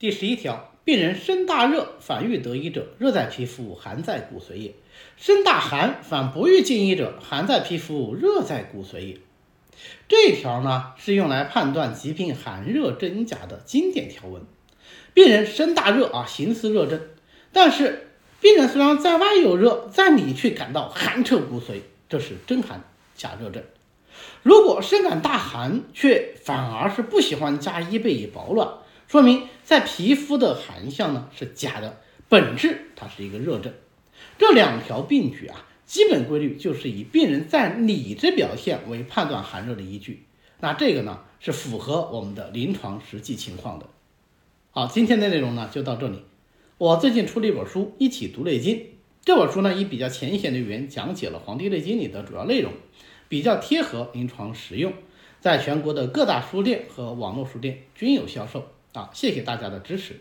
第十一条，病人身大热，反欲得医者，热在皮肤，寒在骨髓也；身大寒，反不欲进医者，寒在皮肤，热在骨髓也。这一条呢，是用来判断疾病寒热真假的经典条文。病人身大热啊，形似热症，但是病人虽然在外有热，在里却感到寒彻骨髓，这是真寒假热症。如果身感大寒，却反而是不喜欢加衣被以保暖。说明在皮肤的寒象呢是假的，本质它是一个热症。这两条病句啊，基本规律就是以病人在里之表现为判断寒热的依据。那这个呢是符合我们的临床实际情况的。好，今天的内容呢就到这里。我最近出了一本书《一起读内经》，这本书呢以比较浅显的语言讲解了《黄帝内经》里的主要内容，比较贴合临床实用，在全国的各大书店和网络书店均有销售。啊，谢谢大家的支持。